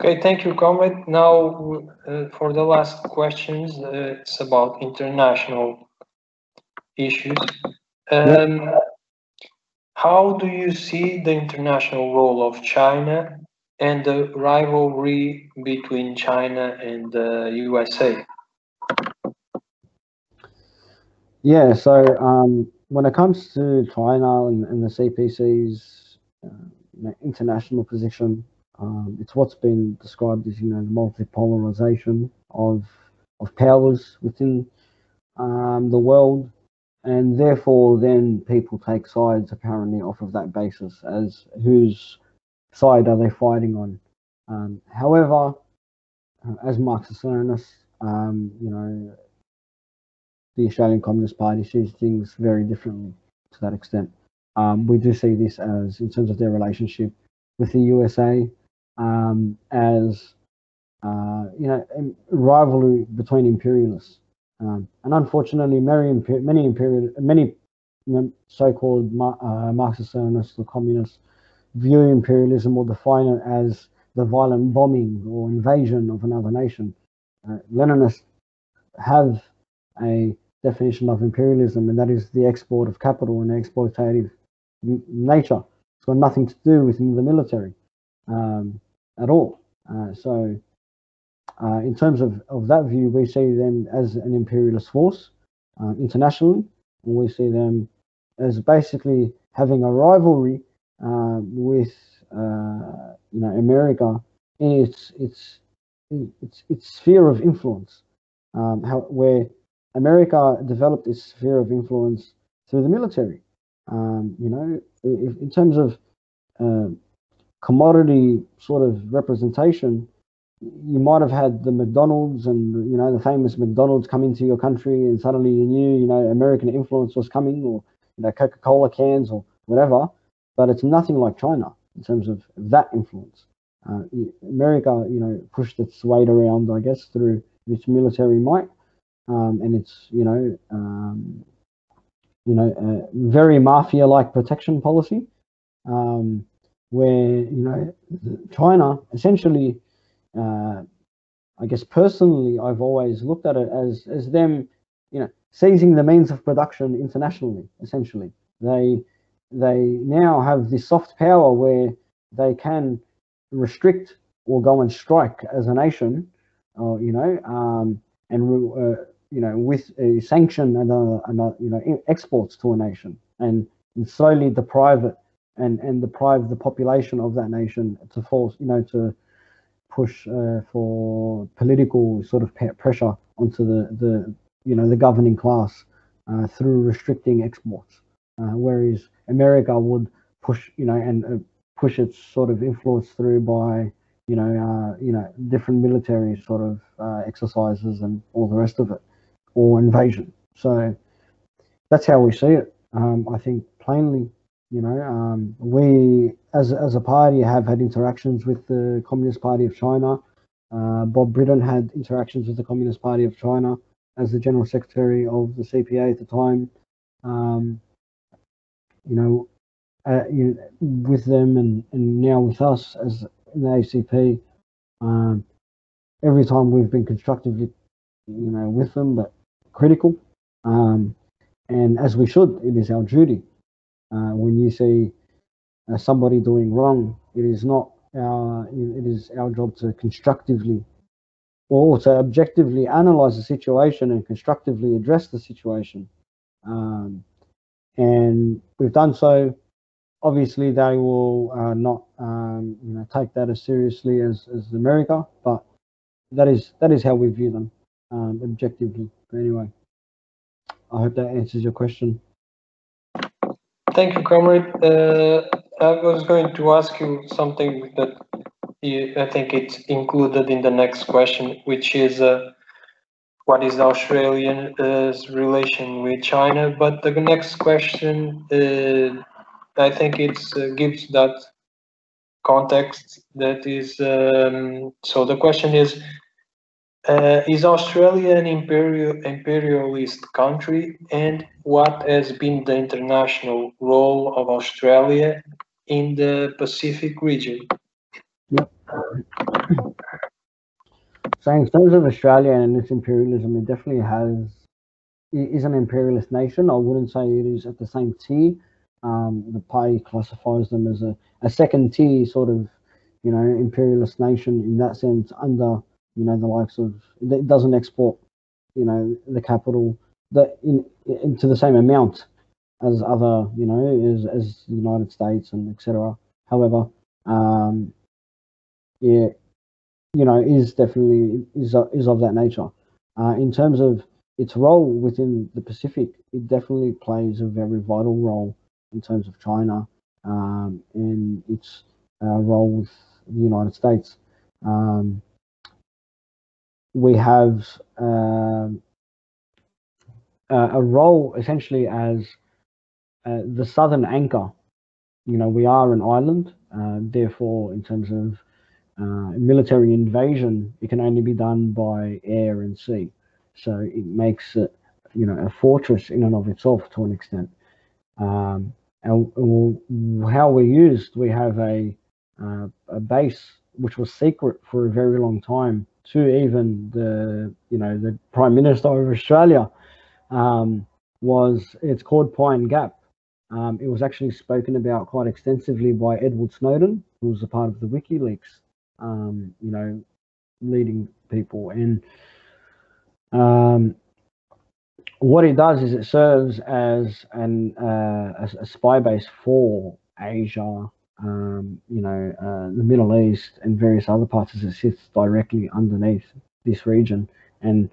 Okay, thank you, comrade. Now, uh, for the last questions, uh, it's about international issues. Um. How do you see the international role of China and the rivalry between China and the USA? Yeah, so um, when it comes to China and, and the CPC's uh, international position, um, it's what's been described as you know the multipolarization of of powers within um, the world, and therefore then people take sides apparently off of that basis as whose side are they fighting on. Um, however, uh, as Marxist-Leninists, um, you know, the Australian Communist Party sees things very differently to that extent. Um, we do see this as, in terms of their relationship with the USA, um, as uh, you know, rivalry between imperialists. Um, and unfortunately, many, many imperial, many so-called uh, Marxist-Leninists or communists view imperialism or define it as the violent bombing or invasion of another nation. Uh, Leninists have a definition of imperialism, and that is the export of capital and exploitative nature. It's got nothing to do with the military um, at all. Uh, so, uh, in terms of, of that view, we see them as an imperialist force uh, internationally, and we see them as basically having a rivalry uh, with uh, you know America in its its its its sphere of influence, um, how, where America developed its sphere of influence through the military. Um, you know, if, in terms of uh, commodity sort of representation, you might have had the McDonald's and you know the famous McDonald's come into your country, and suddenly you knew you know American influence was coming, or you know Coca-Cola cans or whatever. But it's nothing like China in terms of that influence. Uh, America, you know, pushed its weight around, I guess, through its military might, um, and it's you know um, you know a very mafia-like protection policy, um, where you know China essentially, uh, I guess personally, I've always looked at it as as them, you know, seizing the means of production internationally. Essentially, they they now have this soft power where they can restrict or go and strike as a nation, or you know, um, and uh, you know, with a sanction and, a, and you know, exports to a nation and slowly deprive it and, and deprive the population of that nation to force, you know, to push uh, for political sort of pressure onto the, the, you know, the governing class uh, through restricting exports. Uh, whereas America would push, you know, and uh, push its sort of influence through by, you know, uh, you know, different military sort of exercises and all the rest of it or invasion. So that's how we see it. Um, I think plainly, you know, um, we as as a party have had interactions with the Communist Party of China. Uh, Bob Briton had interactions with the Communist Party of China as the General Secretary of the CPA at the time. Um, you know, uh, you with them and, and now with us as in the ACP. Um, every time we've been constructively, you know, with them, but critical. Um, and as we should, it is our duty. Uh, when you see uh, somebody doing wrong, it is not our, it is our job to constructively or to objectively analyze the situation and constructively address the situation. Um, and we've done so. Obviously, they will uh, not, um, you know, take that as seriously as, as America, but that is that is how we view them um, objectively. But anyway, I hope that answers your question. Thank you, comrade. Uh, I was going to ask you something that you, I think it's included in the next question, which is uh, what is Australia's relation with China? But the next question, uh, I think it uh, gives that context. That is, um, so the question is uh, is Australia an imperial, imperialist country, and what has been the international role of Australia in the Pacific region? So in terms of Australia and its imperialism, it definitely has it is an imperialist nation. I wouldn't say it is at the same tier. Um, the party classifies them as a, a second tier sort of, you know, imperialist nation in that sense. Under you know the likes of it doesn't export, you know, the capital that in into the same amount as other, you know, as as the United States and etc. However, um, yeah, you know, is definitely is is of that nature. Uh, in terms of its role within the Pacific, it definitely plays a very vital role in terms of China um, and its uh, role with the United States. Um, we have uh, a role essentially as uh, the southern anchor. You know, we are an island, uh, therefore, in terms of uh, military invasion, it can only be done by air and sea. So it makes it, you know, a fortress in and of itself to an extent. Um, and, and how we're used, we have a, uh, a base which was secret for a very long time to even the, you know, the Prime Minister of Australia. Um, was it's called Pine Gap. Um, it was actually spoken about quite extensively by Edward Snowden, who was a part of the WikiLeaks, um, you know, leading people. And um, what it does is it serves as an uh, a, a, spy base for Asia, um, you know, uh, the Middle East, and various other parts as it sits directly underneath this region. And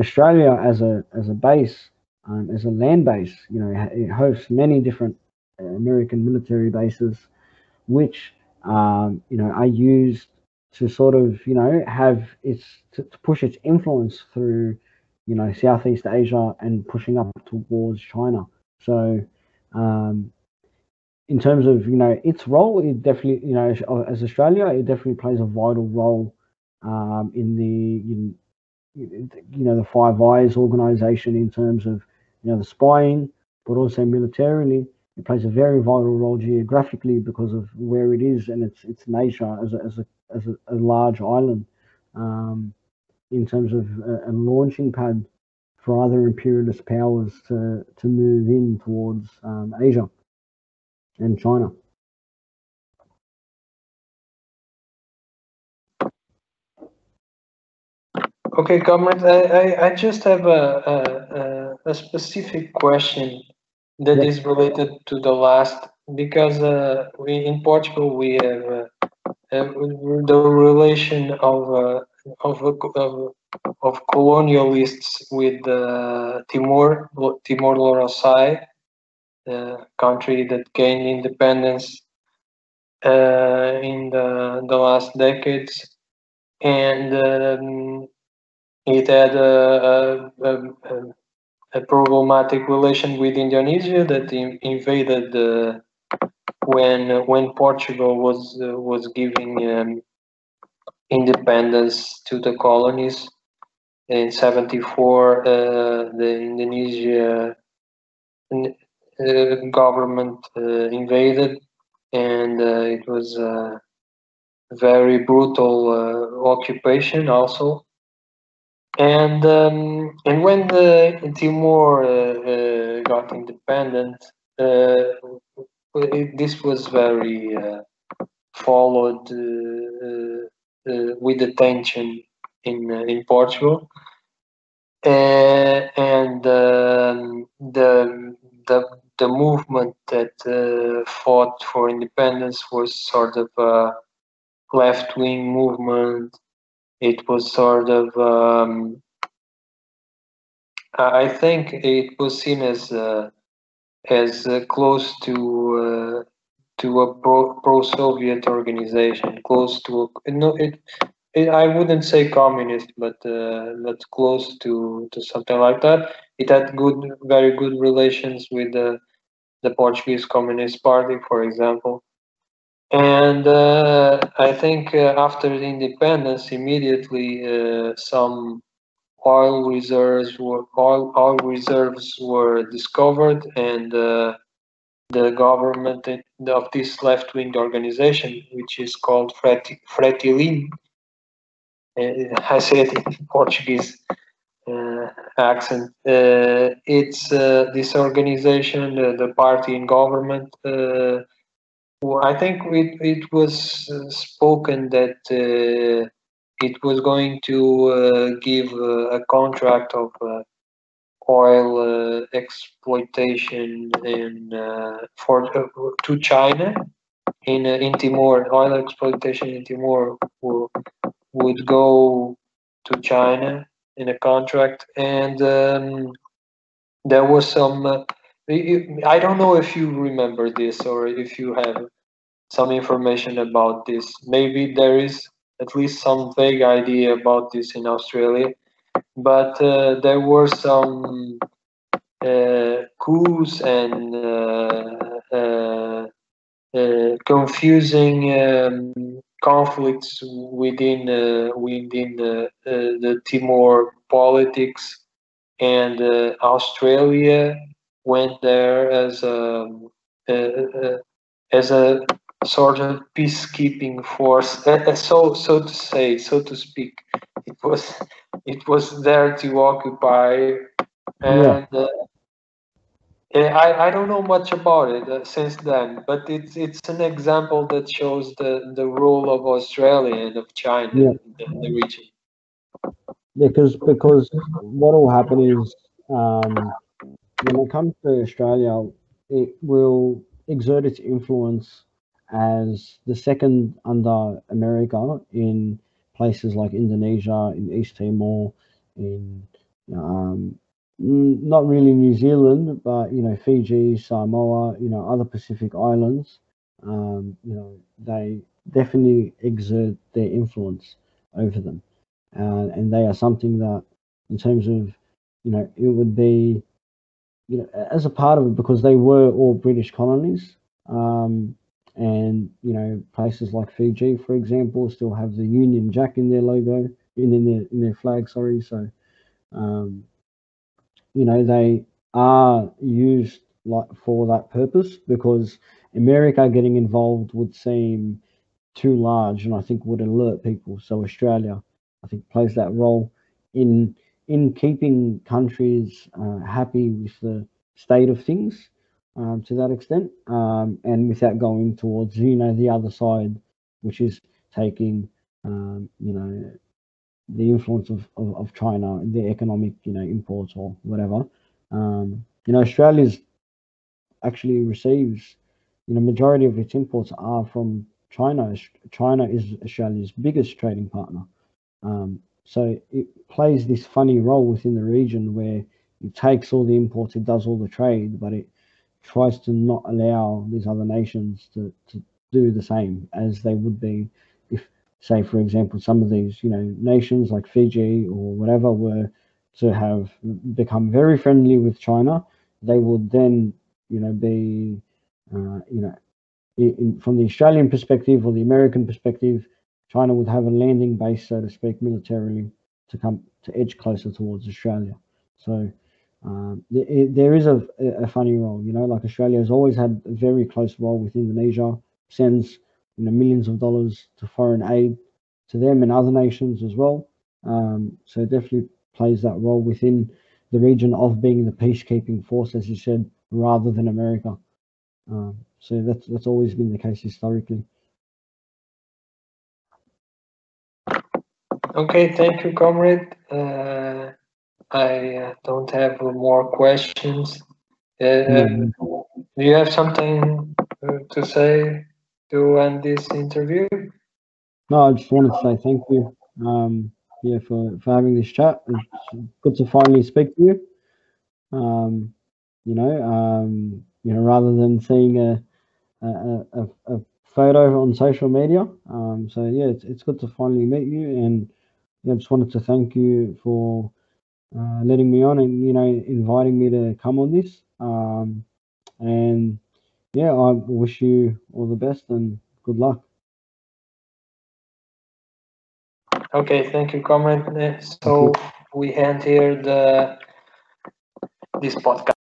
Australia, as a as a base, um, as a land base, you know, it hosts many different uh, American military bases, which um, you know are used to sort of you know have its to, to, push its influence through you know Southeast Asia and pushing up towards China. So um, in terms of you know its role, it definitely you know as Australia, it definitely plays a vital role um, in the you know the Five Eyes organization in terms of you know the spying, but also militarily. It plays a very vital role geographically because of where it is and its its nature as a, as a as a, a large island um, in terms of a, a, launching pad for other imperialist powers to, to move in towards um, Asia and China. Okay, comrades, I, I, I just have a, a, a specific question that yes. is related to the last because uh, we in Portugal we have uh, the relation of uh, of, of of colonialists with uh, Timor Timor Leste, the country that gained independence uh, in the the last decades, and um, it had a, a, a, a, problematic relation with Indonesia that in, invaded the when when Portugal was uh, was giving um, independence to the colonies. In 74 uh, the Indonesia uh, government uh, invaded and uh, it was a very brutal uh, occupation also. And um, and when the Timor got independent it, this was very uh, followed uh, uh, with attention in in Portugal, and um, the the the movement that uh, fought for independence was sort of a left wing movement. It was sort of, um, I think it was seen as as uh, close to uh, to a pro, pro-Soviet organization, close to a, no, it, it, I wouldn't say communist, but uh, but close to to something like that. It had good, very good relations with the the Portuguese Communist Party, for example. And uh, I think uh, after the independence, immediately uh, some oil reserves were oil, oil reserves were discovered and uh, the government of this left-wing organization which is called Fretilin I say it in Portuguese uh, accent. Uh, it's uh, this organization, the party in government. Well, I think it, it was spoken that it was going to give a contract of oil uh, exploitation in uh, for uh, to China in in Timor. Oil exploitation in Timor would go to China in a contract, and um, there was some. Uh, I don't know if you remember this or if you have some information about this. Maybe there is at least some vague idea about this in Australia, but uh, there were some uh, coups and uh, uh, uh, confusing um, conflicts within uh, within uh, uh, the Timor politics, and uh, Australia went there as a uh, uh, as a sort of peacekeeping force, so so to say, so to speak. It was it was there to occupy, and yeah. I, I don't know much about it uh, since then, but it's it's an example that shows the, the role of Australia and of China yeah. in the region. Yeah, because because what will happen is um, when it comes to Australia, it will exert its influence as the second under America in places like Indonesia, in East Timor, in um, not really New Zealand, but you know Fiji, Samoa, you know other Pacific islands. Um, you know they definitely exert their influence over them, uh, and they are something that, in terms of, you know, it would be, you know, as a part of it because they were all British colonies. Um, and you know places like Fiji, for example, still have the Union Jack in their logo, in, in their in their flag. Sorry, so um, you know, they are used like for that purpose because America getting involved would seem too large and I think would alert people. So Australia, I think, plays that role in in keeping countries uh, happy with the state of things um, to that extent, um, and without going towards you know the other side, which is taking um, you know the influence of, of, of, China, the economic, you know, imports or whatever. Um, you know, Australia's actually receives, you know, majority of its imports are from China. China is Australia's biggest trading partner. Um, so it plays this funny role within the region where it takes all the imports, it does all the trade, but it tries to not allow these other nations to, to do the same as they would be say, for example, some of these, you know, nations like Fiji or whatever were to have become very friendly with China, they would then, you know, be, uh, you know, in, from the Australian perspective or the American perspective, China would have a landing base, so to speak, militarily to come to edge closer towards Australia. So um, there, is a, a funny role, you know, like Australia has always had a very close role with Indonesia, sends you know, millions of dollars to foreign aid to them and other nations as well. Um, so definitely plays that role within the region of being the peacekeeping force, as you said, rather than America. Um, so that's that's always been the case historically. Okay, thank you, comrade. Uh, I uh, don't have more questions. Mm-hmm. Do you have something uh, to say? To end this interview? No, I just wanted to say thank you. Um, yeah, for, for having this chat. It's good to finally speak to you. Um, you know, um, you know, rather than seeing a a, a, a photo on social media. Um, so yeah, it's, it's good to finally meet you, and I just wanted to thank you for uh, letting me on and you know inviting me to come on this. Um, and yeah, I wish you all the best and good luck. Okay, thank you, comrade. So we end here the this podcast.